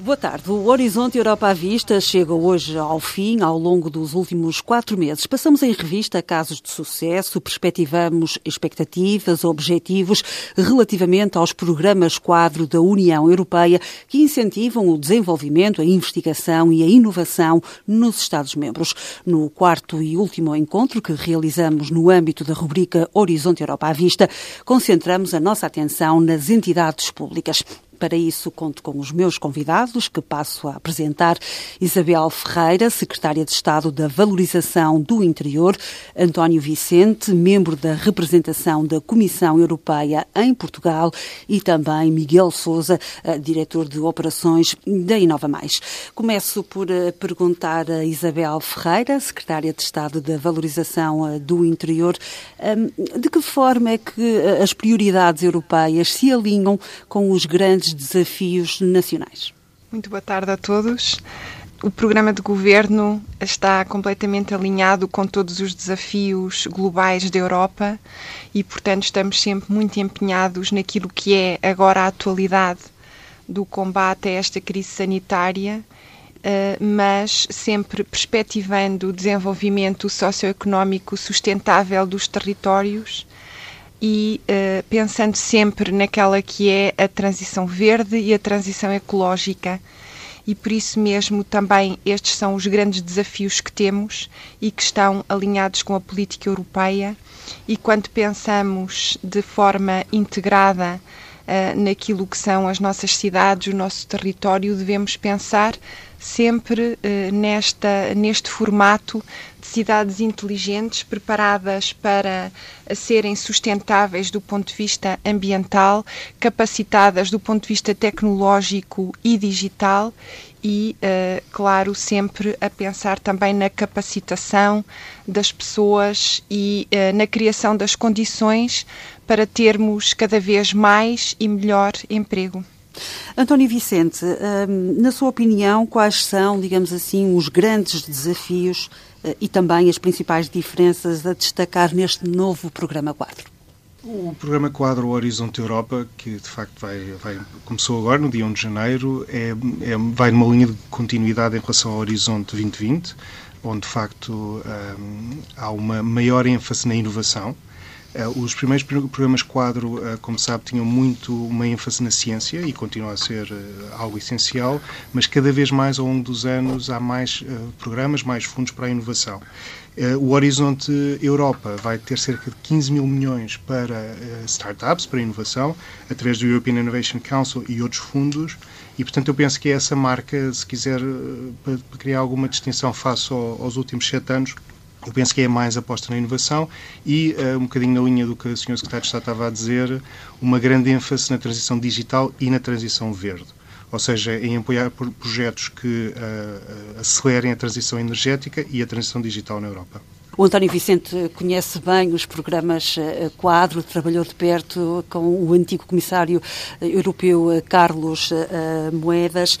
Boa tarde. O Horizonte Europa à Vista chega hoje ao fim, ao longo dos últimos quatro meses. Passamos em revista casos de sucesso, perspectivamos expectativas, objetivos relativamente aos programas quadro da União Europeia que incentivam o desenvolvimento, a investigação e a inovação nos Estados-membros. No quarto e último encontro que realizamos no âmbito da rubrica Horizonte Europa à Vista, concentramos a nossa atenção nas entidades públicas. Para isso, conto com os meus convidados, que passo a apresentar. Isabel Ferreira, Secretária de Estado da Valorização do Interior, António Vicente, membro da representação da Comissão Europeia em Portugal e também Miguel Souza, eh, diretor de operações da Inova Mais. Começo por eh, perguntar a Isabel Ferreira, Secretária de Estado da Valorização eh, do Interior, ehm, de que forma é que as prioridades europeias se alinham com os grandes grandes desafios nacionais. Muito boa tarde a todos. O programa de governo está completamente alinhado com todos os desafios globais da Europa e, portanto, estamos sempre muito empenhados naquilo que é agora a atualidade do combate a esta crise sanitária, eh, mas sempre perspectivando o desenvolvimento socioeconómico sustentável dos territórios e uh, pensando sempre naquela que é a transição verde e a transição ecológica. E por isso mesmo também estes são os grandes desafios que temos e que estão alinhados com a política europeia. E quando pensamos de forma integrada uh, naquilo que são as nossas cidades, o nosso território, devemos pensar sempre uh, nesta, neste formato de cidades inteligentes, preparadas para serem sustentáveis do ponto de vista ambiental, capacitadas do ponto de vista tecnológico e digital e, uh, claro, sempre a pensar também na capacitação das pessoas e uh, na criação das condições para termos cada vez mais e melhor emprego. António Vicente, hum, na sua opinião, quais são, digamos assim, os grandes desafios eh, e também as principais diferenças a destacar neste novo programa quadro? O programa Quadro Horizonte Europa, que de facto vai, vai, começou agora, no dia 1 de janeiro, é, é, vai numa linha de continuidade em relação ao Horizonte 2020, onde de facto um, há uma maior ênfase na inovação, os primeiros programas quadro, eh, como sabe, tinham muito uma ênfase na ciência e continua a ser eh, algo essencial, mas cada vez mais ao longo dos anos há mais programas, mais fundos para a inovação. O Horizonte Europa vai ter cerca de 15 mil milhões para startups, para inovação, através do European Innovation Council e outros fundos, e portanto eu penso que é essa marca, se quiser, para criar alguma distinção face aos últimos sete anos, eu penso que é mais aposta na inovação e, uh, um bocadinho na linha do que o Sr. Secretário de Estado estava a dizer, uma grande ênfase na transição digital e na transição verde. Ou seja, em apoiar projetos que uh, acelerem a transição energética e a transição digital na Europa. O António Vicente conhece bem os programas eh, quadro, trabalhou de perto com o antigo comissário eh, europeu eh, Carlos Moedas.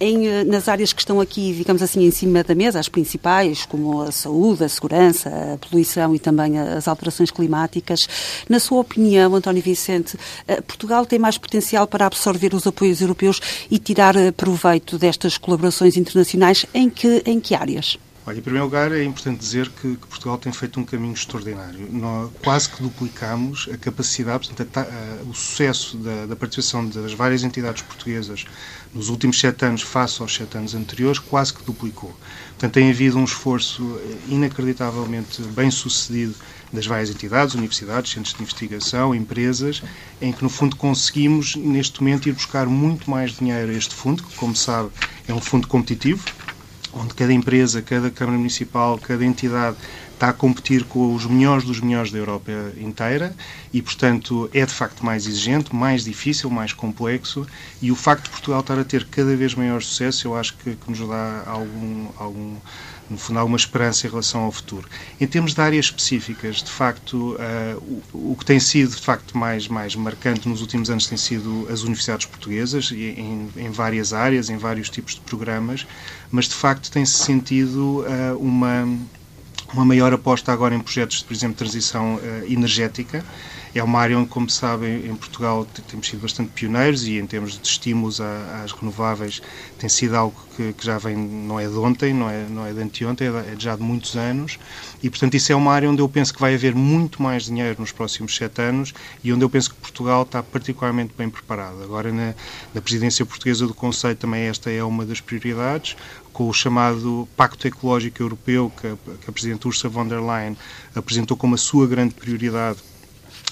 Em, nas áreas que estão aqui, digamos assim, em cima da mesa, as principais, como a saúde, a segurança, a poluição e também as alterações climáticas, na sua opinião, António Vicente, Portugal tem mais potencial para absorver os apoios europeus e tirar proveito destas colaborações internacionais em que, em que áreas? Olha, em primeiro lugar, é importante dizer que, que Portugal tem feito um caminho extraordinário. Nós quase que duplicamos a capacidade, portanto, a, a, o sucesso da, da, participação das várias entidades portuguesas nos últimos sete anos, face aos sete anos anteriores, quase que duplicou. Portanto, tem havido um esforço inacreditavelmente bem sucedido das várias entidades, universidades, centros de investigação, empresas, em que, no fundo, conseguimos, neste momento, ir buscar muito mais dinheiro a este fundo, que, como sabe, é um fundo competitivo, onde cada empresa, cada Câmara Municipal, cada entidade está a competir com os melhores dos melhores da Europa inteira e, portanto, é de facto mais exigente, mais difícil, mais complexo e o facto de Portugal estar a ter cada vez maior sucesso, eu acho que, que nos dá algum, algum no fundo, uma esperança em relação ao futuro. Em termos de áreas específicas, de facto, uh, o, o, que tem sido, de facto, mais, mais marcante nos últimos anos tem sido as universidades portuguesas, em, em várias áreas, em vários tipos de programas, mas, de facto, tem-se sentido uh, uma uma maior aposta agora em projetos, por exemplo, de transição energética. É uma área onde, como sabem, em Portugal temos sido bastante pioneiros e em termos de estímulos às renováveis tem sido algo que, que, já vem, não é de ontem, não é, não é de anteontem, é já de muitos anos. E, portanto, isso é uma área onde eu penso que vai haver muito mais dinheiro nos próximos sete anos e onde eu penso que Portugal está particularmente bem preparado. Agora, na, na presidência portuguesa do Conselho, também esta é uma das prioridades com o chamado Pacto Ecológico Europeu, que a, que a Presidente Ursula von der Leyen apresentou como a sua grande prioridade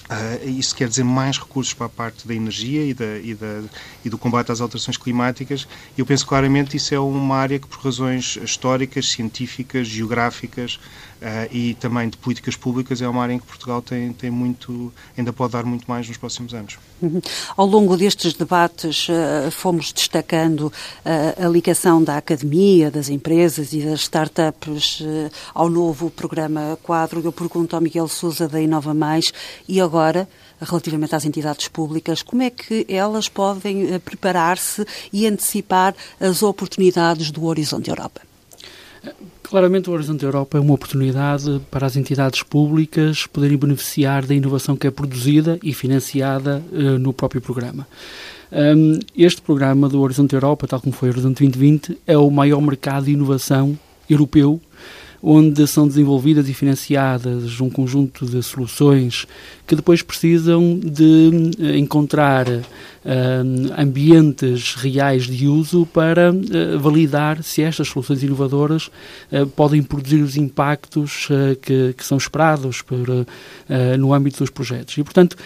Uh, isso quer dizer mais recursos para a parte da energia e, da, e, da, e, do combate às alterações climáticas. E eu penso claramente isso é uma área que, por razões históricas, científicas, geográficas e também de políticas públicas, é uma área em que Portugal tem, tem muito, ainda pode dar muito mais nos próximos anos. Uhum. Ao longo destes debates, uh, fomos destacando a ligação da academia, das empresas e das startups ao novo programa quadro. Eu pergunto ao Miguel Souza da Inova Mais e agora relativamente às entidades públicas, como é que elas podem eh, preparar-se e antecipar as oportunidades do Horizonte Europa? Claramente, o Horizonte Europa é uma oportunidade para as entidades públicas poderem beneficiar da inovação que é produzida e financiada uh, no próprio programa. Um, este programa do Horizonte Europa, tal como foi o Horizonte 2020, é o maior mercado de inovação europeu onde são desenvolvidas e financiadas um conjunto de soluções que depois precisam de eh, encontrar uh, ambientes reais de uso para uh, validar se estas soluções inovadoras uh, podem produzir os impactos que, que, são esperados por, no âmbito dos projetos. E, portanto,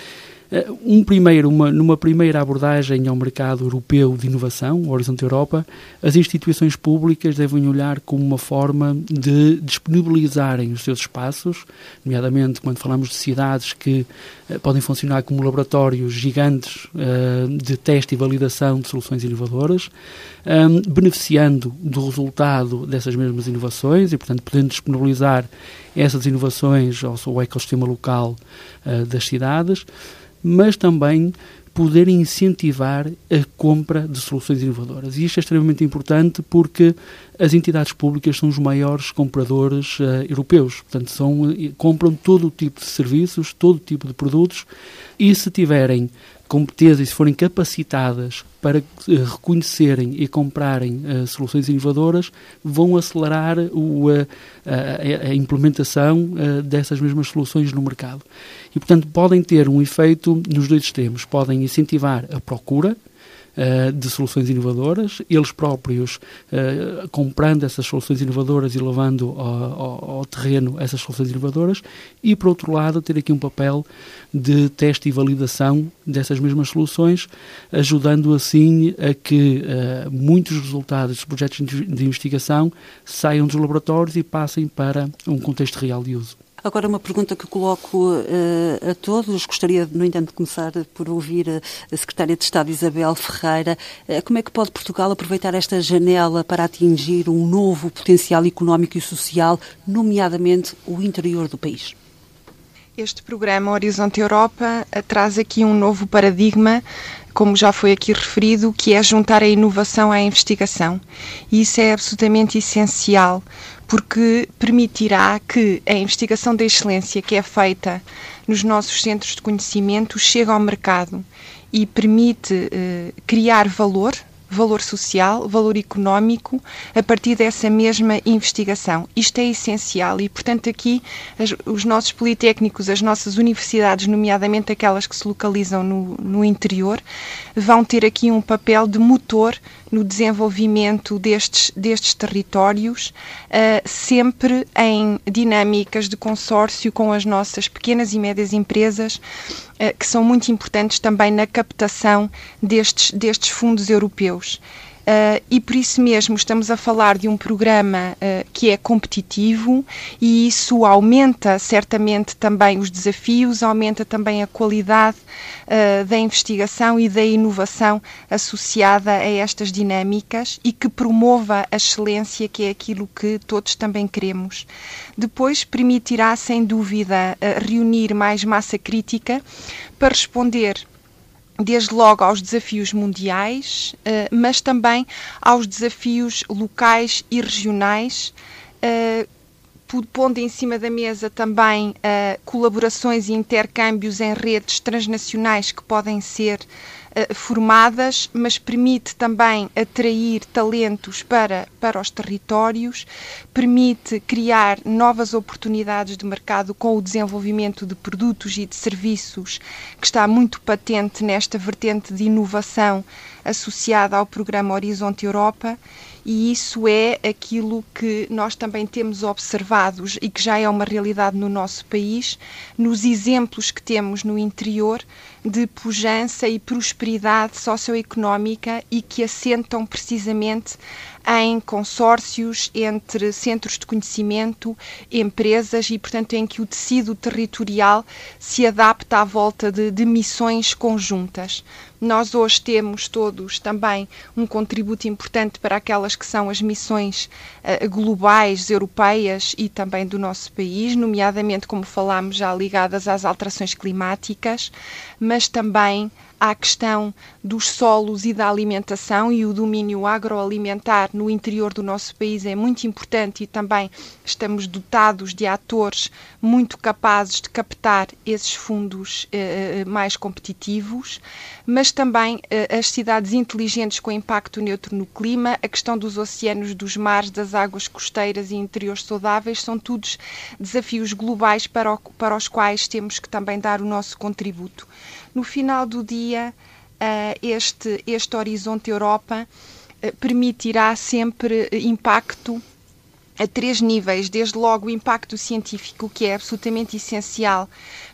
um primeiro, uma, numa primeira abordagem ao mercado europeu de inovação, o Horizonte Europa, as instituições públicas devem olhar como uma forma de disponibilizarem os seus espaços, nomeadamente quando falamos de cidades que uh, podem funcionar como laboratórios gigantes uh, de teste e validação de soluções inovadoras, um, beneficiando do resultado dessas mesmas inovações e, portanto, podendo disponibilizar essas inovações ao, ao ecossistema local das cidades mas também poder incentivar a compra de soluções inovadoras. E isto é extremamente importante porque as entidades públicas são os maiores compradores uh, europeus. Portanto, são, uh, compram todo o tipo de serviços, todo o tipo de produtos e se tiverem competências se forem capacitadas para uh, reconhecerem e comprarem uh, soluções inovadoras, vão acelerar o, uh, a, a, implementação dessas mesmas soluções no mercado. E, portanto, podem ter um efeito nos dois extremos. Podem incentivar a procura, uh, de soluções inovadoras, eles próprios uh, comprando essas soluções inovadoras e levando ao, ao, ao, terreno essas soluções inovadoras, e por outro lado, ter aqui um papel de teste e validação dessas mesmas soluções, ajudando assim a que uh, muitos resultados dos projetos de investigação saiam dos laboratórios e passem para um contexto real de uso. Agora, uma pergunta que coloco uh, a todos. Gostaria, no entanto, de começar por ouvir a Secretária de Estado Isabel Ferreira. Uh, como é que pode Portugal aproveitar esta janela para atingir um novo potencial económico e social, nomeadamente o interior do país? Este programa Horizonte Europa eh, traz aqui um novo paradigma, como já foi aqui referido, que é juntar a inovação à investigação. E isso é absolutamente essencial, porque permitirá que a investigação da excelência que é feita nos nossos centros de conhecimento chegue ao mercado e permite eh, criar valor valor social, valor económico, a partir dessa mesma investigação. Isto é essencial e, portanto, aqui as, os nossos politécnicos, as nossas universidades, nomeadamente aquelas que se localizam no, no interior, vão ter aqui um papel de motor no desenvolvimento destes, destes territórios, uh, sempre em dinâmicas de consórcio com as nossas pequenas e médias empresas, que são muito importantes também na captação destes, destes fundos europeus. Uh, e por isso mesmo estamos a falar de um programa uh, que é competitivo e isso aumenta certamente também os desafios, aumenta também a qualidade uh, da investigação e da inovação associada a estas dinâmicas e que promova a excelência, que é aquilo que todos também queremos. Depois permitirá, sem dúvida, reunir mais massa crítica para responder desde logo aos desafios mundiais, eh, mas também aos desafios locais e regionais, eh, pondo em cima da mesa também uh, colaborações e intercâmbios em redes transnacionais que podem ser uh, formadas, mas permite também atrair talentos para, para os territórios, permite criar novas oportunidades de mercado com o desenvolvimento de produtos e de serviços que está muito patente nesta vertente de inovação associada ao programa Horizonte Europa. E isso é aquilo que nós também temos observado e que já é uma realidade no nosso país, nos exemplos que temos no interior de pujança e prosperidade socioeconómica e que assentam precisamente em consórcios entre centros de conhecimento, empresas e, portanto, em que o tecido territorial se adapta à volta de, de missões conjuntas. Nós hoje temos todos também um contributo importante para aquelas que são as missões uh, globais, europeias e também do nosso país, nomeadamente, como falámos já, ligadas às alterações climáticas, mas também à questão dos solos e da alimentação e o domínio agroalimentar no interior do nosso país é muito importante e também estamos dotados de atores muito capazes de captar esses fundos eh, eh mais competitivos, mas também eh, as cidades inteligentes com impacto neutro no clima, a questão dos oceanos, dos mares, das águas costeiras e interiores saudáveis são todos desafios globais para, o, para os quais temos que também dar o nosso contributo no final do dia, uh, este, este Horizonte Europa uh, permitirá sempre impacto a três níveis, desde logo o impacto científico, que é absolutamente essencial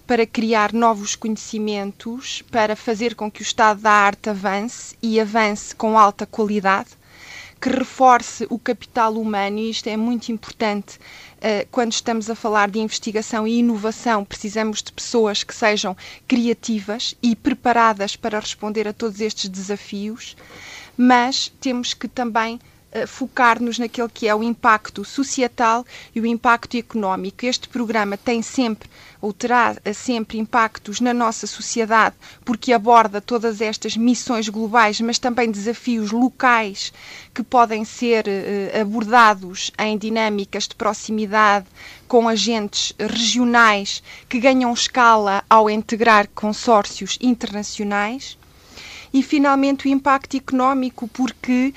para criar novos conhecimentos, para fazer com que o estado da arte avance e avance com alta qualidade, que reforce o capital humano, e isto é muito importante quando estamos a falar de investigação e inovação, precisamos de pessoas que sejam criativas e preparadas para responder a todos estes desafios, mas temos que também focar-nos naquele que é o impacto societal e o impacto económico. Este programa tem sempre ou terá sempre impactos na nossa sociedade, porque aborda todas estas missões globais, mas também desafios locais que podem ser uh, abordados em dinâmicas de proximidade com agentes regionais que ganham escala ao integrar consórcios internacionais e, finalmente, o impacto económico, porque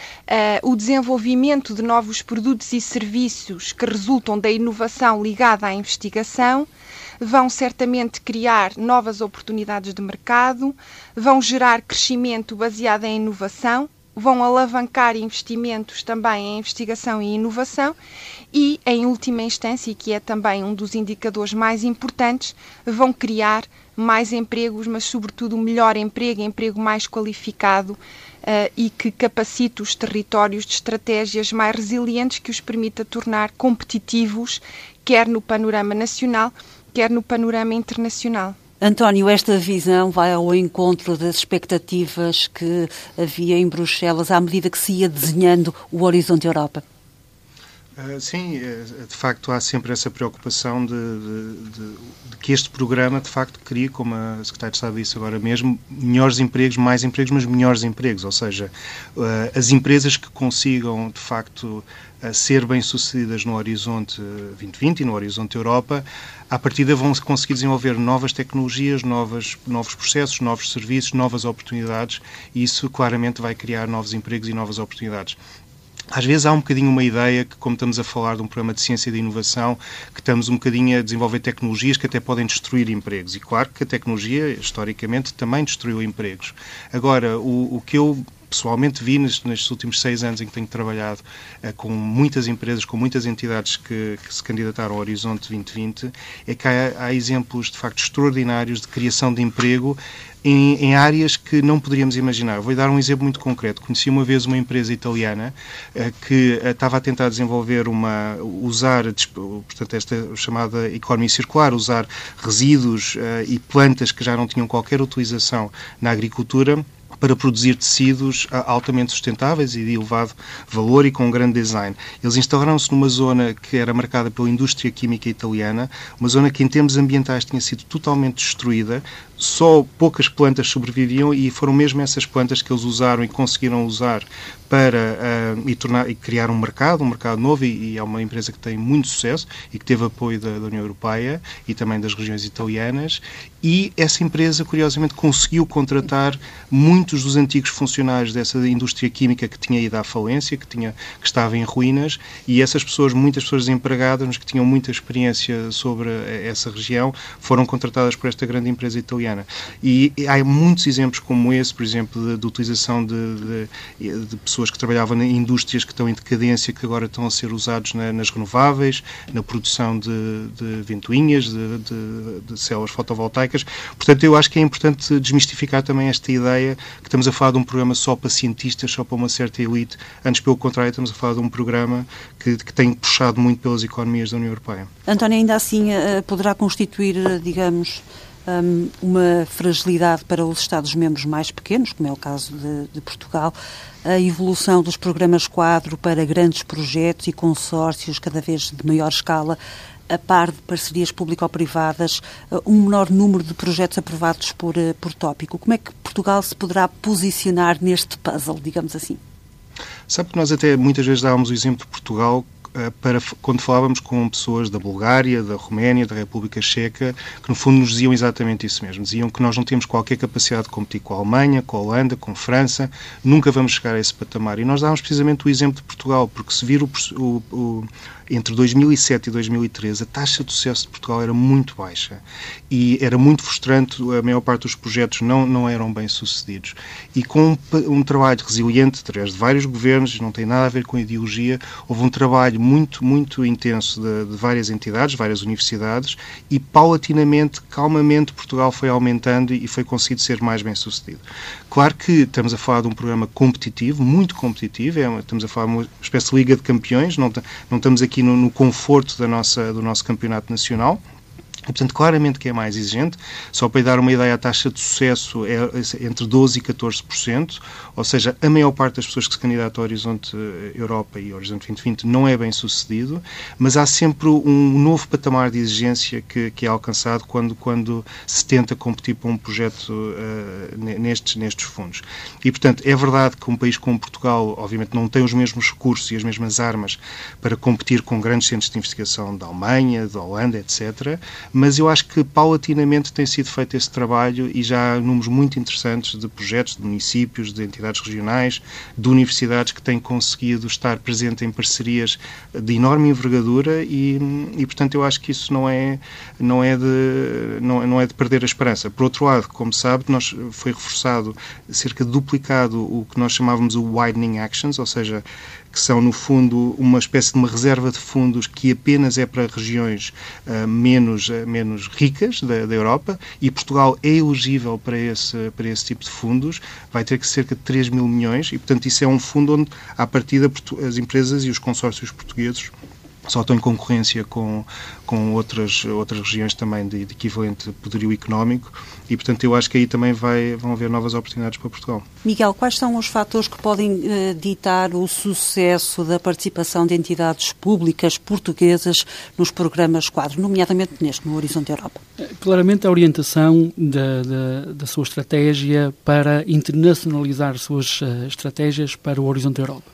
uh, o desenvolvimento de novos produtos e serviços que resultam da inovação ligada à investigação vão certamente criar novas oportunidades de mercado, vão gerar crescimento baseado em inovação, vão alavancar investimentos também em investigação e inovação e, em última instância, e que é também um dos indicadores mais importantes, vão criar mais empregos, mas sobretudo melhor emprego, emprego mais qualificado uh, e que capacite os territórios de estratégias mais resilientes que os permita tornar competitivos, quer no panorama nacional, quer no panorama internacional. António, esta visão vai ao encontro das expectativas que havia em Bruxelas à medida que se ia desenhando o Horizonte Europa? Uh, sim, eh, de facto há sempre essa preocupação de, de, de, de, que este programa de facto crie, como a Secretária de Estado disse agora mesmo, melhores empregos, mais empregos, mas melhores empregos, ou seja, uh, as empresas que consigam de facto uh, ser bem-sucedidas no Horizonte 2020 e no Horizonte Europa, à partida vão conseguir desenvolver novas tecnologias, novas, novos processos, novos serviços, novas oportunidades e isso claramente vai criar novos empregos e novas oportunidades. Às vezes há um bocadinho uma ideia que, como estamos a falar de um programa de ciência e de inovação, que estamos um bocadinho a desenvolver tecnologias que até podem destruir empregos. E claro que a tecnologia, historicamente, também destruiu empregos. Agora, o, o que eu pessoalmente vi nestes, últimos seis anos em que tenho trabalhado uh, com muitas empresas, com muitas entidades que, que, se candidataram ao Horizonte 2020, é que há, há exemplos de facto extraordinários de criação de emprego em, em, áreas que não poderíamos imaginar. Vou dar um exemplo muito concreto. Conheci uma vez uma empresa italiana uh, que uh, estava a tentar desenvolver uma, usar, portanto, esta chamada economia circular, usar resíduos e plantas que já não tinham qualquer utilização na agricultura para produzir tecidos ah, altamente sustentáveis e de elevado valor e com um grande design. Eles instalaram-se numa zona que era marcada pela indústria química italiana, uma zona que em termos ambientais tinha sido totalmente destruída, só poucas plantas sobreviviam e foram mesmo essas plantas que eles usaram e conseguiram usar para uh, e, tornar, e criar um mercado, um mercado novo, e, e, é uma empresa que tem muito sucesso e que teve apoio da, da, União Europeia e também das regiões italianas. E essa empresa, curiosamente, conseguiu contratar muitos dos antigos funcionários dessa indústria química que tinha ido à falência, que, tinha, que estava em ruínas, e essas pessoas, muitas pessoas empregadas, mas que tinham muita experiência sobre essa região, foram contratadas por esta grande empresa italiana. E, há muitos exemplos como esse, por exemplo, de, de utilização de, de, de pessoas que trabalhavam em indústrias que estão em decadência, que agora estão a ser usados na, nas renováveis, na produção de, ventoinhas, de, células fotovoltaicas. Portanto, eu acho que é importante desmistificar também esta ideia que estamos a falar de um programa só para cientistas, só para uma certa elite. Antes, pelo contrário, estamos a falar de um programa que, que tem puxado muito pelas economias da União Europeia. António, ainda assim, eh, poderá constituir, eh, digamos, hum, uma fragilidade para os Estados-membros mais pequenos, como é o caso de, de Portugal, a evolução dos programas quadro para grandes projetos e consórcios cada vez de maior escala, a par de parcerias público-privadas, um menor número de projetos aprovados por, eh, por tópico. Como é que Portugal se poderá posicionar neste puzzle, digamos assim? Sabe que nós até muitas vezes dávamos o exemplo de Portugal para quando falávamos com pessoas da Bulgária, da Roménia, da República Checa, que no fundo nos diziam exatamente isso mesmo. Diziam que nós não temos qualquer capacidade de competir com a Alemanha, com a Holanda, com a França, nunca vamos chegar a esse patamar. E nós dávamos precisamente o exemplo de Portugal, porque se vir o, o, o entre 2007 e 2013 a taxa de sucesso de Portugal era muito baixa e era muito frustrante, a maior parte dos projetos não, não eram bem sucedidos. E com um, um trabalho resiliente, através de vários governos, não tem nada a ver com ideologia, houve um trabalho muito, muito intenso de, de várias entidades, várias universidades e paulatinamente, calmamente, Portugal foi aumentando e foi conseguido ser mais bem sucedido. Claro que estamos a falar de um programa competitivo, muito competitivo, é, estamos a falar de uma espécie de Liga de Campeões, não, não estamos aqui no, no conforto da nossa, do nosso campeonato nacional. Portanto, claramente que é mais exigente. Só para lhe dar uma ideia, a taxa de sucesso é entre 12% e 14%, ou seja, a maior parte das pessoas que se candidatam ao Horizonte Europa e Horizonte 2020 não é bem sucedido, mas há sempre um novo patamar de exigência que, que é alcançado quando, quando se tenta competir para um projeto uh, nestes, nestes fundos. E, portanto, é verdade que um país como Portugal, obviamente, não tem os mesmos recursos e as mesmas armas para competir com grandes centros de investigação da Alemanha, da Holanda, etc., mas eu acho que paulatinamente tem sido feito esse trabalho e já há números muito interessantes de projetos de municípios, de entidades regionais, de universidades que têm conseguido estar presente em parcerias de enorme envergadura e, e portanto, eu acho que isso não é, não, é de, não, não é de perder a esperança. Por outro lado, como sabe, nós foi reforçado, cerca de duplicado o que nós chamávamos o widening actions, ou seja, que são, no fundo, uma espécie de uma reserva de fundos que apenas é para regiões uh, menos, uh, menos ricas da, da, Europa e Portugal é elegível para esse, para esse tipo de fundos, vai ter que cerca de 3 mil milhões e, portanto, isso é um fundo onde, à partida, as empresas e os consórcios portugueses só estão em concorrência com, com outras, outras regiões também de, de, equivalente poderio económico e, portanto, eu acho que aí também vai, vão haver novas oportunidades para Portugal. Miguel, quais são os fatores que podem eh, ditar o sucesso da participação de entidades públicas portuguesas nos programas quadro, nomeadamente neste, no Horizonte Europa? Eh, claramente a orientação da, da, da sua estratégia para internacionalizar suas uh, estratégias para o Horizonte Europa.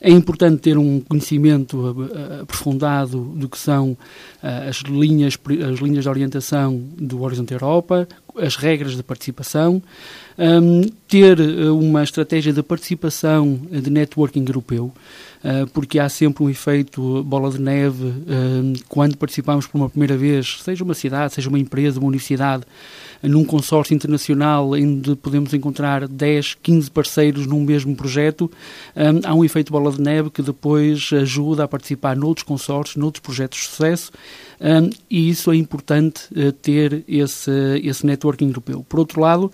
É importante ter um conhecimento aprofundado do que são as linhas, as linhas de orientação do Horizonte Europa, as regras de participação, ter eh, uma estratégia de participação de networking europeu, eh, porque há sempre um efeito bola de neve quando participamos por uma primeira vez, seja uma cidade, seja uma empresa, uma universidade, num consórcio internacional onde podemos encontrar 10, 15 parceiros num mesmo projeto, um, há um efeito bola de neve que depois ajuda a participar noutros consórcios, noutros projetos de sucesso, um, e isso é importante uh, ter esse, esse networking europeu. Por outro lado,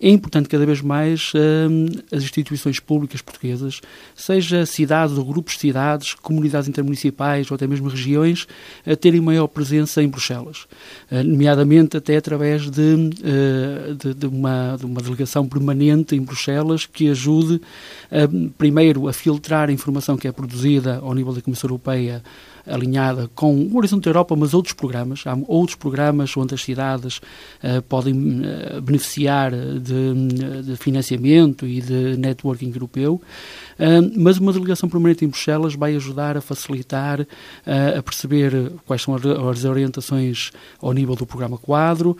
é importante cada vez mais hum, as instituições públicas portuguesas, seja cidades ou grupos de cidades, comunidades intermunicipais ou até mesmo regiões, a terem maior presença em Bruxelas, uh, nomeadamente até através de, uh, de, de, uma, de, uma, delegação permanente em Bruxelas que ajude, uh, primeiro, a filtrar a informação que é produzida ao nível da Comissão Europeia alinhada com o Horizonte Europa, mas outros programas. Há outros programas onde as cidades uh, podem uh, beneficiar de, de, financiamento e de networking europeu. Mas uma delegação permanente em Bruxelas vai ajudar a facilitar, a perceber quais são as orientações ao nível do programa quadro,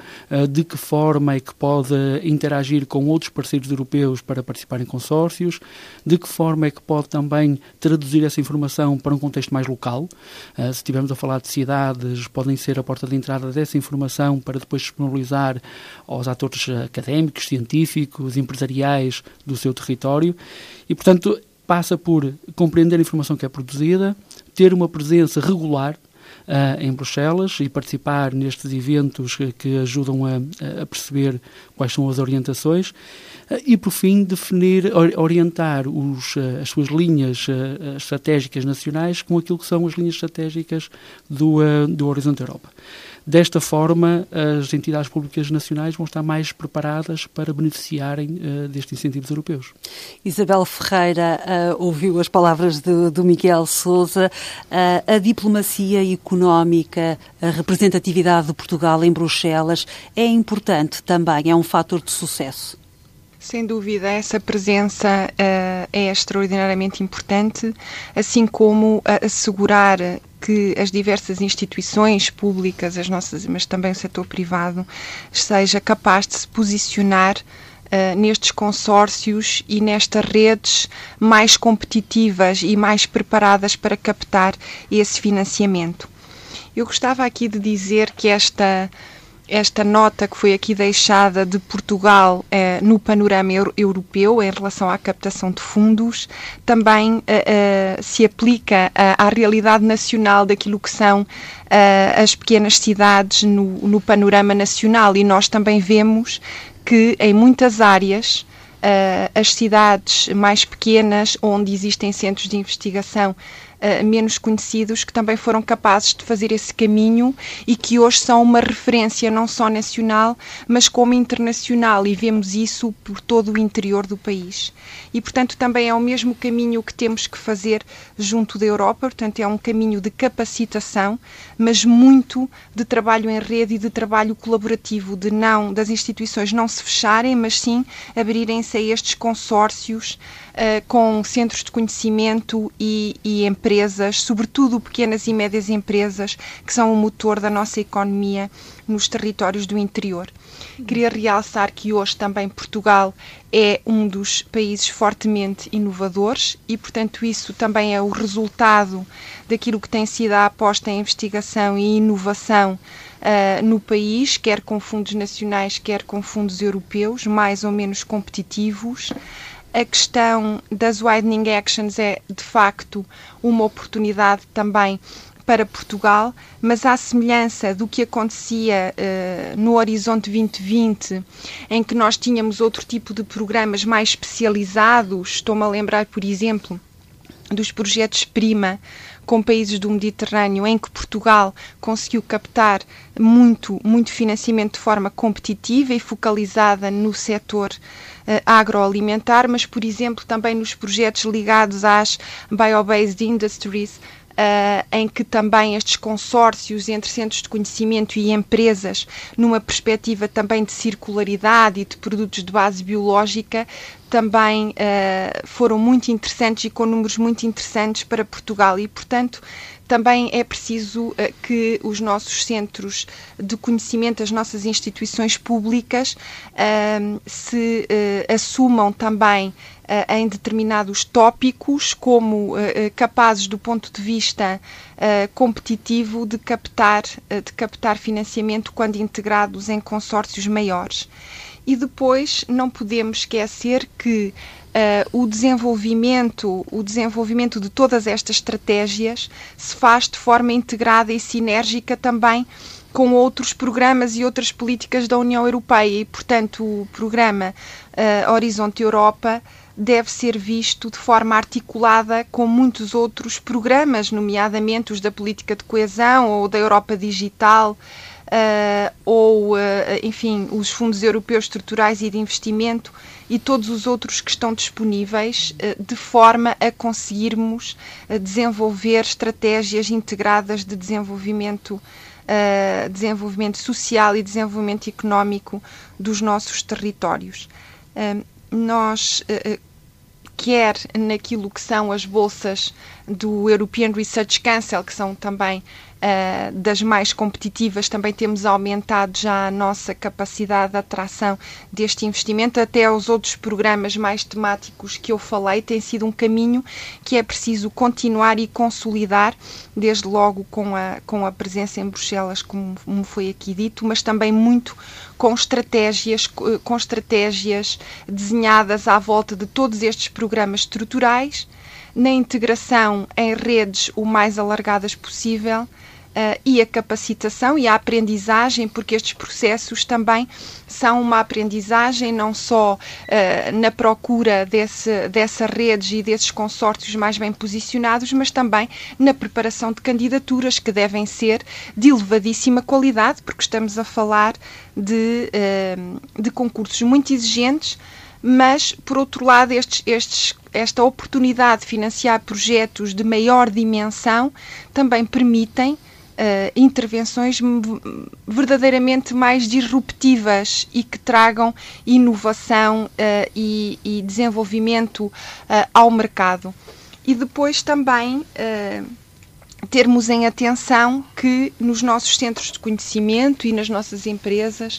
de que forma é que pode interagir com outros parceiros europeus para participar em consórcios, de que forma é que pode também traduzir essa informação para um contexto mais local. Uh, se estivermos a falar de cidades, podem ser a porta de entrada dessa informação para depois disponibilizar aos atores académicos, científicos, empresariais do seu território. E, portanto, passa por compreender a informação que é produzida, ter uma presença regular uh, em Bruxelas e participar nestes eventos que, que ajudam a, a, perceber quais são as orientações uh, e, por fim, definir, orientar os, uh, as suas linhas estratégicas nacionais com aquilo que são as linhas estratégicas do, do Horizonte Europa. Desta forma, as entidades públicas nacionais vão estar mais preparadas para beneficiarem uh, destes incentivos europeus. Isabel Ferreira uh, ouviu as palavras do, do Miguel Souza. Uh, a diplomacia económica, a representatividade de Portugal em Bruxelas é importante também, é um fator de sucesso. Sem dúvida, essa presença uh, é extraordinariamente importante, assim como assegurar que as diversas instituições públicas, as nossas, mas também o setor privado, seja capaz de se posicionar Uh, nestes consórcios e nestas redes mais competitivas e mais preparadas para captar esse financiamento. Eu gostava aqui de dizer que esta esta nota que foi aqui deixada de Portugal eh, no panorama euro europeu em relação à captação de fundos também eh, eh se aplica à realidade nacional daquilo que são eh, as pequenas cidades no, no, panorama nacional. E nós também vemos que em muitas áreas eh, as cidades mais pequenas onde existem centros de investigação uh, menos conhecidos que também foram capazes de fazer esse caminho e que hoje são uma referência não só nacional, mas como internacional e vemos isso por todo o interior do país. E, portanto, também é o mesmo caminho que temos que fazer junto da Europa, portanto, é um caminho de capacitação, mas muito de trabalho em rede e de trabalho colaborativo, de não das instituições não se fecharem, mas sim abrirem-se a estes consórcios uh, com centros de conhecimento e, e, empresas, sobretudo pequenas e médias empresas, que são o motor da nossa economia nos territórios do interior. Queria realçar que hoje também Portugal é um dos países fortemente inovadores e, portanto, isso também é o resultado daquilo que tem sido a aposta em investigação e inovação Uh, no país, quer com fundos nacionais, quer com fundos europeus, mais ou menos competitivos a questão das widening actions é de facto uma oportunidade também para Portugal, mas à semelhança do que acontecia uh, no Horizonte 2020, em que nós tínhamos outro tipo de programas mais especializados, estou-me a lembrar, por exemplo, dos projetos Prima, com países do Mediterrâneo, em que Portugal conseguiu captar muito, muito financiamento de forma competitiva e focalizada no setor uh, agroalimentar, mas, por exemplo, também nos projetos ligados às bio-based industries, Uh, em que também estes consórcios entre centros de conhecimento e empresas, numa perspectiva também de circularidade e de produtos de base biológica, também uh, foram muito interessantes e com números muito interessantes para Portugal. E, portanto, também é preciso uh, que os nossos centros de conhecimento, as nossas instituições públicas, uh, se assumam também em determinados tópicos como capazes do ponto de vista competitivo de captar, de captar financiamento quando integrados em consórcios maiores. E depois não podemos esquecer que Uh, o desenvolvimento, o desenvolvimento de todas estas estratégias se faz de forma integrada e sinérgica também com outros programas e outras políticas da União Europeia e, portanto, o programa uh, Horizonte Europa deve ser visto de forma articulada com muitos outros programas, nomeadamente os da política de coesão ou da Europa Digital, uh, ou, uh, enfim, os fundos europeus estruturais e de investimento e todos os outros que estão disponíveis, uh, de forma a conseguirmos desenvolver estratégias integradas de desenvolvimento. desenvolvimento social e desenvolvimento económico dos nossos territórios. nós quer naquilo que são as bolsas do European Research Council, que são também uh, das mais competitivas, também temos aumentado já a nossa capacidade de atração deste investimento, até aos outros programas mais temáticos que eu falei, tem sido um caminho que é preciso continuar e consolidar, desde logo com a, com a presença em Bruxelas, como, como foi aqui dito, mas também muito com estratégias, com estratégias desenhadas à volta de todos estes programas estruturais, na integração em redes o mais alargadas possível Uh, e a capacitação e a aprendizagem, porque estes processos também são uma aprendizagem não só uh, na procura desse, dessas redes e desses consórcios mais bem posicionados, mas também na preparação de candidaturas que devem ser de elevadíssima qualidade, porque estamos a falar de, uh, de concursos muito exigentes mas, por outro lado, estes, estes, esta oportunidade de financiar projetos de maior dimensão também permitem uh, intervenções verdadeiramente mais disruptivas e que tragam inovação uh, e, e, desenvolvimento uh, ao mercado. E depois também termos em atenção que nos nossos centros de conhecimento e nas nossas empresas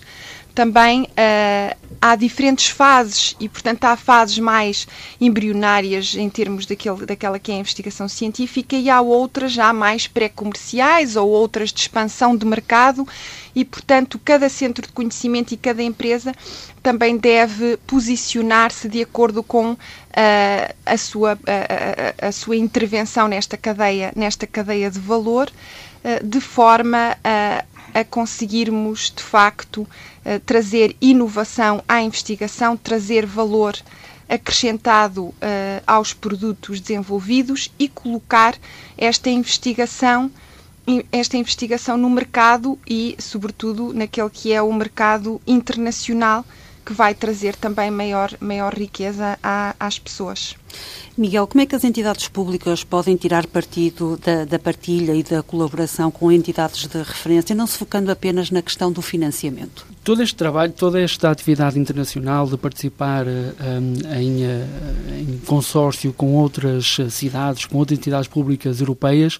também uh, há diferentes fases e, portanto, há fases mais embrionárias em termos daquele, daquela que é a investigação científica e há outras já mais pré-comerciais ou outras de expansão de mercado e, portanto, cada centro de conhecimento e cada empresa também deve posicionar-se de acordo com uh, a, sua, a, a, a, sua intervenção nesta cadeia, nesta cadeia de valor, uh, de forma a, a conseguirmos, de facto, eh, trazer inovação à investigação, trazer valor acrescentado uh, aos produtos desenvolvidos e colocar esta investigação esta investigação no mercado e, sobretudo, naquele que é o mercado internacional, que vai trazer também maior, maior riqueza à, às pessoas. Miguel, como é que as entidades públicas podem tirar partido da, da, partilha e da colaboração com entidades de referência, não se focando apenas na questão do financiamento? Todo este trabalho, toda esta atividade internacional de participar um, em, eh, em consórcio com outras cidades, com outras entidades públicas europeias,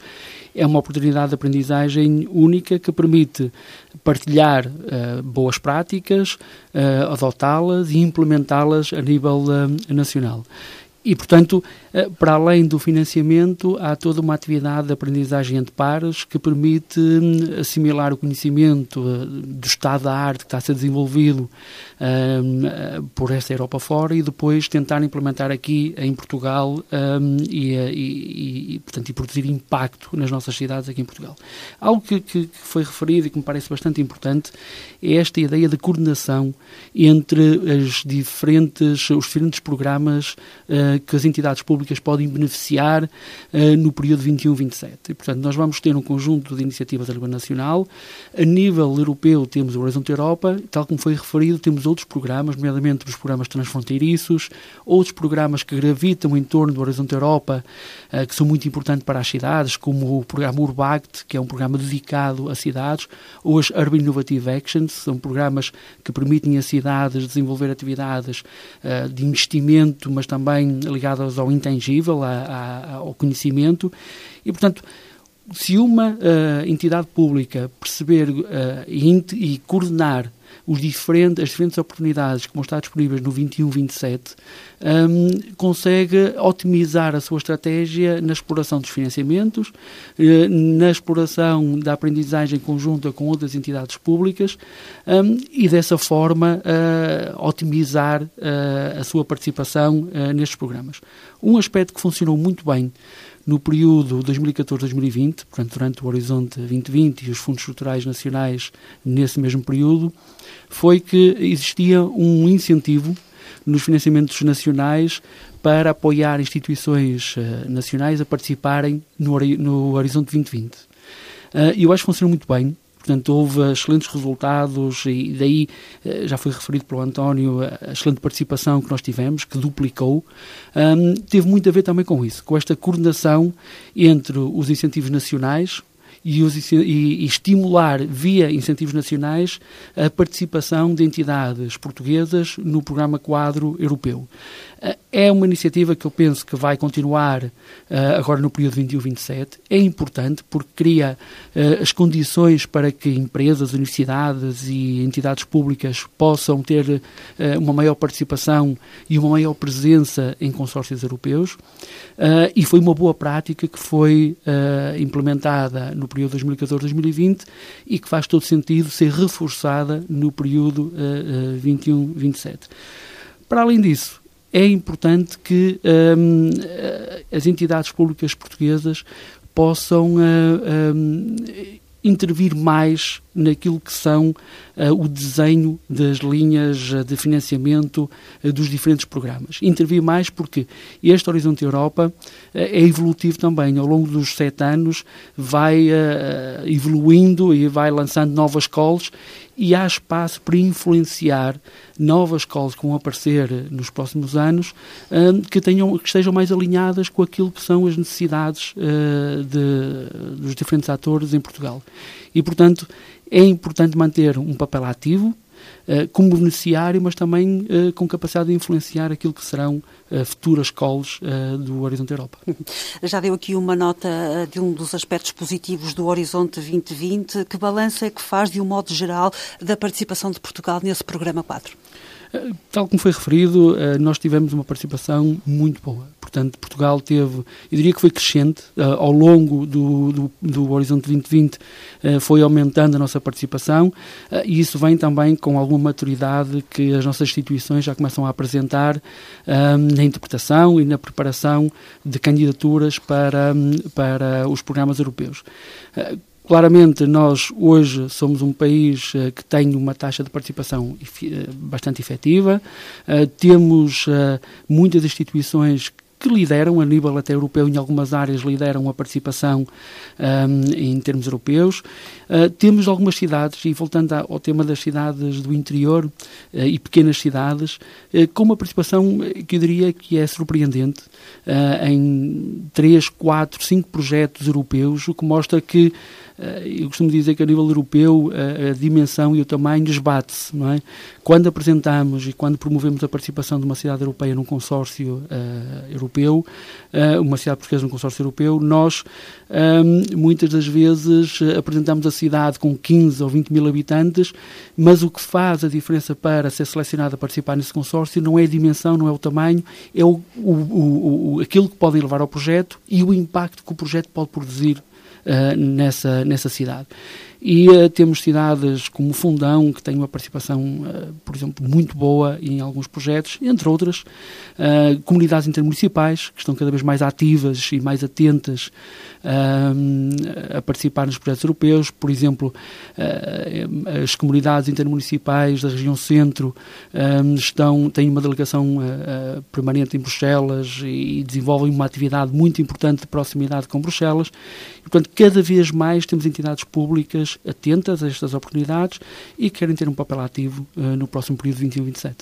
é uma oportunidade de aprendizagem única que permite partilhar uh, boas práticas, uh, adotá-las e implementá-las a nível uh, nacional. E, portanto, para além do financiamento, há toda uma atividade de aprendizagem entre pares que permite hum, assimilar o conhecimento eh, do estado da arte que está a ser desenvolvido um, eh, por esta Europa fora e depois tentar implementar aqui em Portugal um, e, e, e, portanto, e produzir impacto nas nossas cidades aqui em Portugal. Algo que, que, foi referido e que me parece bastante importante é esta ideia de coordenação entre as diferentes, os diferentes programas uh, que as entidades públicas podem beneficiar uh, no período 21-27. E, portanto, nós vamos ter um conjunto de iniciativas a nível nacional. A nível europeu temos o Horizonte Europa, tal como foi referido, temos outros programas, nomeadamente os programas transfronteiriços, outros programas que gravitam em torno do Horizonte Europa, uh, que são muito importantes para as cidades, como o programa Urbact, que é um programa dedicado a cidades, ou as Urban Innovative Actions, são programas que permitem às cidades desenvolver atividades uh, de investimento, mas também ligadas ao intangível, a, a, ao conhecimento, e, portanto, se uma uh, entidade pública perceber uh, e, e, coordenar os diferentes, as diferentes oportunidades que vão estar disponíveis no 21-27, um, consegue otimizar a sua estratégia na exploração dos financiamentos, uh, na exploração da aprendizagem conjunta com outras entidades públicas um, e dessa forma otimizar a sua participação nestes programas. Um aspecto que funcionou muito bem no período 2014-2020, portanto, durante o Horizonte 2020 e os fundos estruturais nacionais nesse mesmo período, foi que existia um incentivo nos financiamentos nacionais para apoiar instituições uh, nacionais a participarem no, no Horizonte 2020. Uh, eu acho que funcionou muito bem, Portanto, houve excelentes resultados e daí eh, já foi referido pelo António a excelente participação que nós tivemos, que duplicou. Um, teve muito a ver também com isso, com esta coordenação entre os incentivos nacionais, e, os, e, e, estimular, via incentivos nacionais, a participação de entidades portuguesas no programa quadro europeu. É uma iniciativa que eu penso que vai continuar uh, agora no período 21-27. É importante porque cria uh, as condições para que empresas, universidades e entidades públicas possam ter uh, uma maior participação e uma maior presença em consórcios europeus. e foi uma boa prática que foi implementada no período 2014-2020 e que faz todo sentido ser reforçada no período 21-27. Para além disso, é importante que um, eh, as entidades públicas portuguesas possam uh, um, intervir mais naquilo que são uh, o desenho das linhas de financiamento uh, dos diferentes programas. Intervir mais porque este Horizonte Europa é evolutivo também. Ao longo dos sete anos vai evoluindo e vai lançando novas calls e há espaço para influenciar novas calls que vão aparecer nos próximos anos que, tenham, que estejam mais alinhadas com aquilo que são as necessidades de, dos diferentes atores em Portugal. E, portanto, é importante manter um papel ativo, como beneficiário, mas também uh, com capacidade de influenciar aquilo que serão uh, futuras calls do Horizonte Europa. Já deu aqui uma nota de um dos aspectos positivos do Horizonte 2020. Que balanço é que faz, de um modo geral, da participação de Portugal nesse programa 4? Tal como foi referido, nós tivemos uma participação muito boa. Portanto, Portugal teve, eu diria que foi crescente, ao longo do, do, do Horizonte 2020 foi aumentando a nossa participação e isso vem também com alguma maturidade que as nossas instituições já começam a apresentar na interpretação e na preparação de candidaturas para, para os programas europeus. Claramente, nós hoje somos um país uh, que tem uma taxa de participação uh, bastante efetiva, uh, temos muitas instituições que lideram, a nível até europeu, em algumas áreas, lideram a participação um, em termos europeus. Uh, temos algumas cidades, e voltando ao tema das cidades do interior uh, e pequenas cidades, uh, com uma participação que eu diria que é surpreendente, em 3, 4, 5 projetos europeus, o que mostra que eu costumo dizer que a nível europeu a, dimensão e o tamanho esbate-se, não é? Quando apresentamos e quando promovemos a participação de uma cidade europeia num consórcio uh, europeu, uh, uma cidade portuguesa num consórcio europeu, nós um, muitas das vezes apresentamos a cidade com 15 ou 20 mil habitantes, mas o que faz a diferença para ser selecionado a participar nesse consórcio não é a dimensão, não é o tamanho, é o, o, o, aquilo que podem levar ao projeto e o impacto que o projeto pode produzir uh, nessa, nessa cidade. E uh, temos cidades como Fundão, que tem uma participação, uh, por exemplo, muito boa em alguns projetos, entre outras, uh, comunidades intermunicipais, que estão cada vez mais ativas e mais atentas a participar nos projetos europeus. Por exemplo, as comunidades intermunicipais da região centro estão, têm uma delegação permanente em Bruxelas e desenvolvem uma atividade muito importante de proximidade com Bruxelas. Portanto, cada vez mais temos entidades públicas atentas a estas oportunidades e querem ter um papel ativo uh, no próximo período 21-27.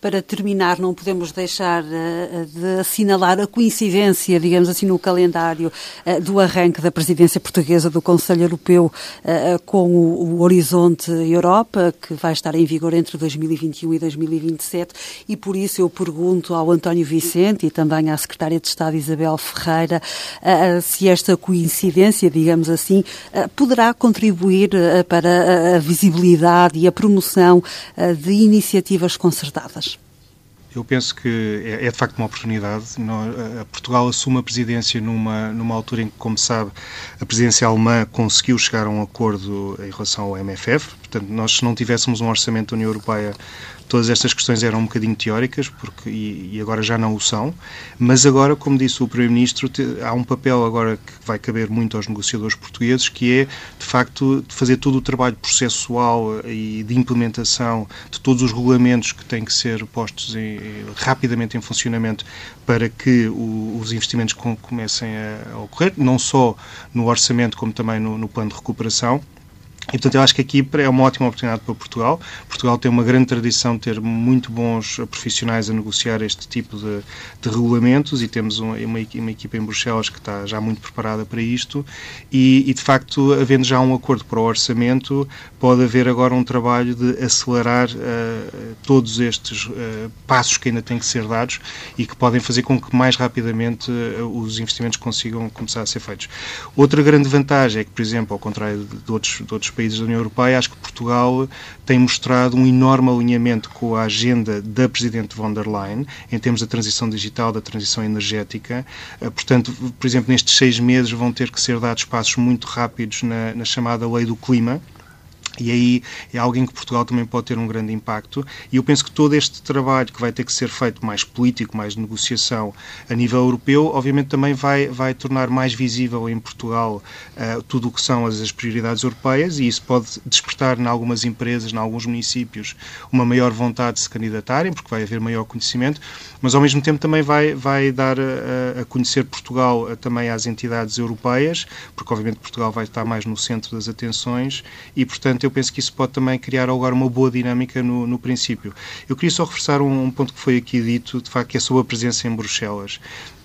Para terminar, não podemos deixar uh, de assinalar a coincidência, digamos assim, no calendário uh, do arranque da presidência portuguesa do Conselho Europeu com o, o Horizonte Europa, que vai estar em vigor entre 2021 e 2027, e por isso eu pergunto ao António Vicente e também à Secretária de Estado Isabel Ferreira se esta coincidência, digamos assim, poderá contribuir contribuir eh, para a visibilidade e a promoção eh, de iniciativas concertadas? Eu penso que é, é de facto uma oportunidade. Portugal assume a presidência numa, numa altura em que, como sabe, a presidência alemã conseguiu chegar a um acordo em relação ao MFF. Portanto, nós, se não tivéssemos um orçamento da União Europeia todas estas questões eram um bocadinho teóricas porque, e, e agora já não o são, mas agora, como disse o Primeiro-Ministro, há um papel agora que vai caber muito aos negociadores portugueses, que é, de facto, fazer todo o trabalho processual e de implementação de todos os regulamentos que têm que ser postos em, rapidamente em funcionamento para que o, os investimentos comecem a, a, ocorrer, não só no orçamento como também no, no plano de recuperação E, portanto, eu acho que aqui é uma ótima oportunidade para Portugal. Portugal tem uma grande tradição de ter muito bons profissionais a negociar este tipo de, de regulamentos e temos uma, uma, equipa em Bruxelas que está já muito preparada para isto. E, e, de facto, havendo já um acordo para o orçamento, pode haver agora um trabalho de acelerar uh, todos estes uh, passos que ainda têm que ser dados e que podem fazer com que mais rapidamente uh, os investimentos consigam começar a ser feitos. Outra grande vantagem é que, por exemplo, ao contrário de outros, de outros países da União Europeia, acho que Portugal tem mostrado um enorme alinhamento com a agenda da Presidente von der Leyen em termos da transição digital, da transição energética. Eh, portanto, por exemplo, nestes seis meses vão ter que ser dados passos muito rápidos na, na chamada Lei do Clima e aí é alguém que Portugal também pode ter um grande impacto. E eu penso que todo este trabalho que vai ter que ser feito mais político, mais de negociação a nível europeu, obviamente também vai, vai tornar mais visível em Portugal uh, tudo o que são as, as, prioridades europeias. E isso pode despertar em algumas empresas, em alguns municípios, uma maior vontade de se candidatarem, porque vai haver maior conhecimento, mas ao mesmo tempo também vai, vai dar a, a conhecer Portugal uh, também às entidades europeias, porque obviamente Portugal vai estar mais no centro das atenções. E, portanto, eu penso que isso pode também criar agora uma boa dinâmica no, no princípio. Eu queria só reforçar um, um, ponto que foi aqui dito, de facto, que é sobre a presença em Bruxelas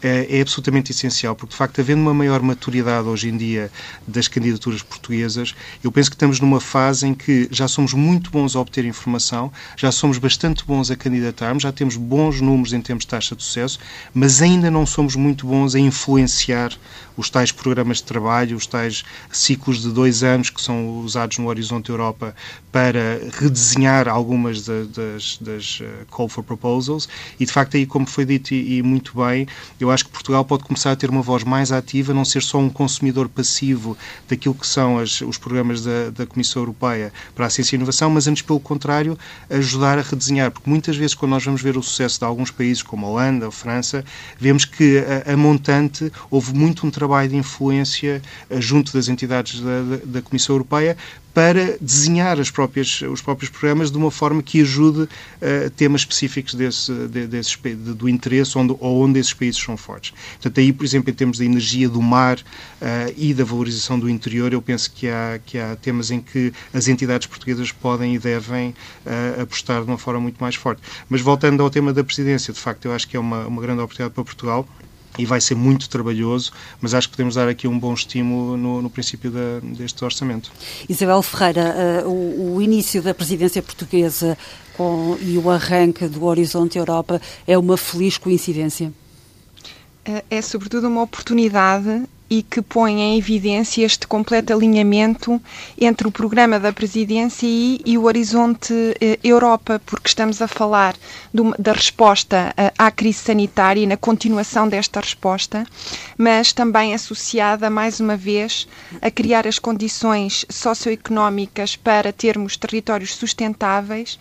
é, é, absolutamente essencial, porque de facto, havendo uma maior maturidade hoje em dia das candidaturas portuguesas, eu penso que estamos numa fase em que já somos muito bons a obter informação, já somos bastante bons a candidatarmos, já temos bons números em termos de taxa de sucesso, mas ainda não somos muito bons a influenciar os tais programas de trabalho, os tais ciclos de dois anos que são usados no Horizonte Europa para redesenhar algumas das, das uh, Call for Proposals e, de facto, aí, como foi dito e, e muito bem, eu acho que Portugal pode começar a ter uma voz mais ativa, não ser só um consumidor passivo daquilo que são as, os programas da, da, Comissão Europeia para a Ciência e Inovação, mas antes, pelo contrário, ajudar a redesenhar. Porque muitas vezes, quando nós vamos ver o sucesso de alguns países, como a Holanda ou França, vemos que a, a montante houve muito um trabalho de influência eh, junto das entidades da, da, Comissão Europeia para desenhar as próprias, os próprios programas de uma forma que ajude uh, temas específicos desse, de, de, do interesse onde, ou onde esses países são fortes. Portanto, aí, por exemplo, em termos da energia do mar uh, e da valorização do interior, eu penso que há, que há temas em que as entidades portuguesas podem e devem uh, apostar de uma forma muito mais forte. Mas voltando ao tema da presidência, de facto, eu acho que é uma, uma grande oportunidade para Portugal e vai ser muito trabalhoso, mas acho que podemos dar aqui um bom estímulo no, no princípio da, deste orçamento. Isabel Ferreira, uh, o, o, início da presidência portuguesa com, e o arranque do Horizonte Europa é uma feliz coincidência? É, é sobretudo uma oportunidade e que põe em evidência este completo alinhamento entre o programa da presidência e, e o Horizonte eh, Europa, porque estamos a falar uma, da resposta eh, à crise sanitária e na continuação desta resposta, mas também associada, mais uma vez, a criar as condições socioeconómicas para termos territórios sustentáveis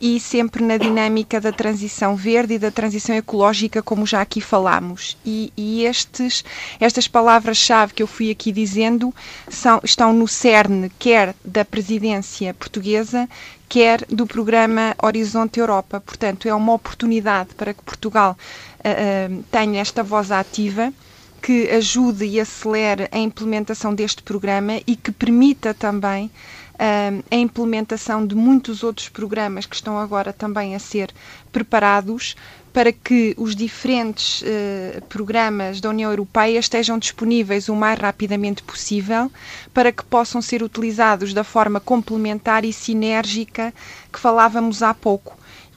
e sempre na dinâmica da transição verde e da transição ecológica, como já aqui falámos. E, e estes, estas palavras-chave que eu fui aqui dizendo são, estão no cerne, quer da presidência portuguesa, quer do programa Horizonte Europa. Portanto, é uma oportunidade para que Portugal uh, uh, tenha esta voz ativa que ajude e acelere a implementação deste programa e que permita também a implementação de muitos outros programas que estão agora também a ser preparados para que os diferentes uh, programas da União Europeia estejam disponíveis o mais rapidamente possível para que possam ser utilizados da forma complementar e sinérgica que falávamos há pouco.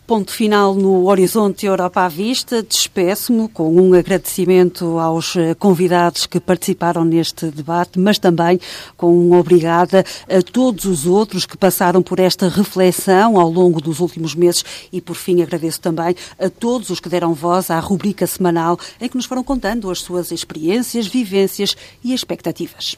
Ponto final no Horizonte Europa à Vista. Despeço-me com um agradecimento aos convidados que participaram neste debate, mas também com um obrigada a todos os outros que passaram por esta reflexão ao longo dos últimos meses e, por fim, agradeço também a todos os que deram voz à rubrica semanal em que nos foram contando as suas experiências, vivências e expectativas.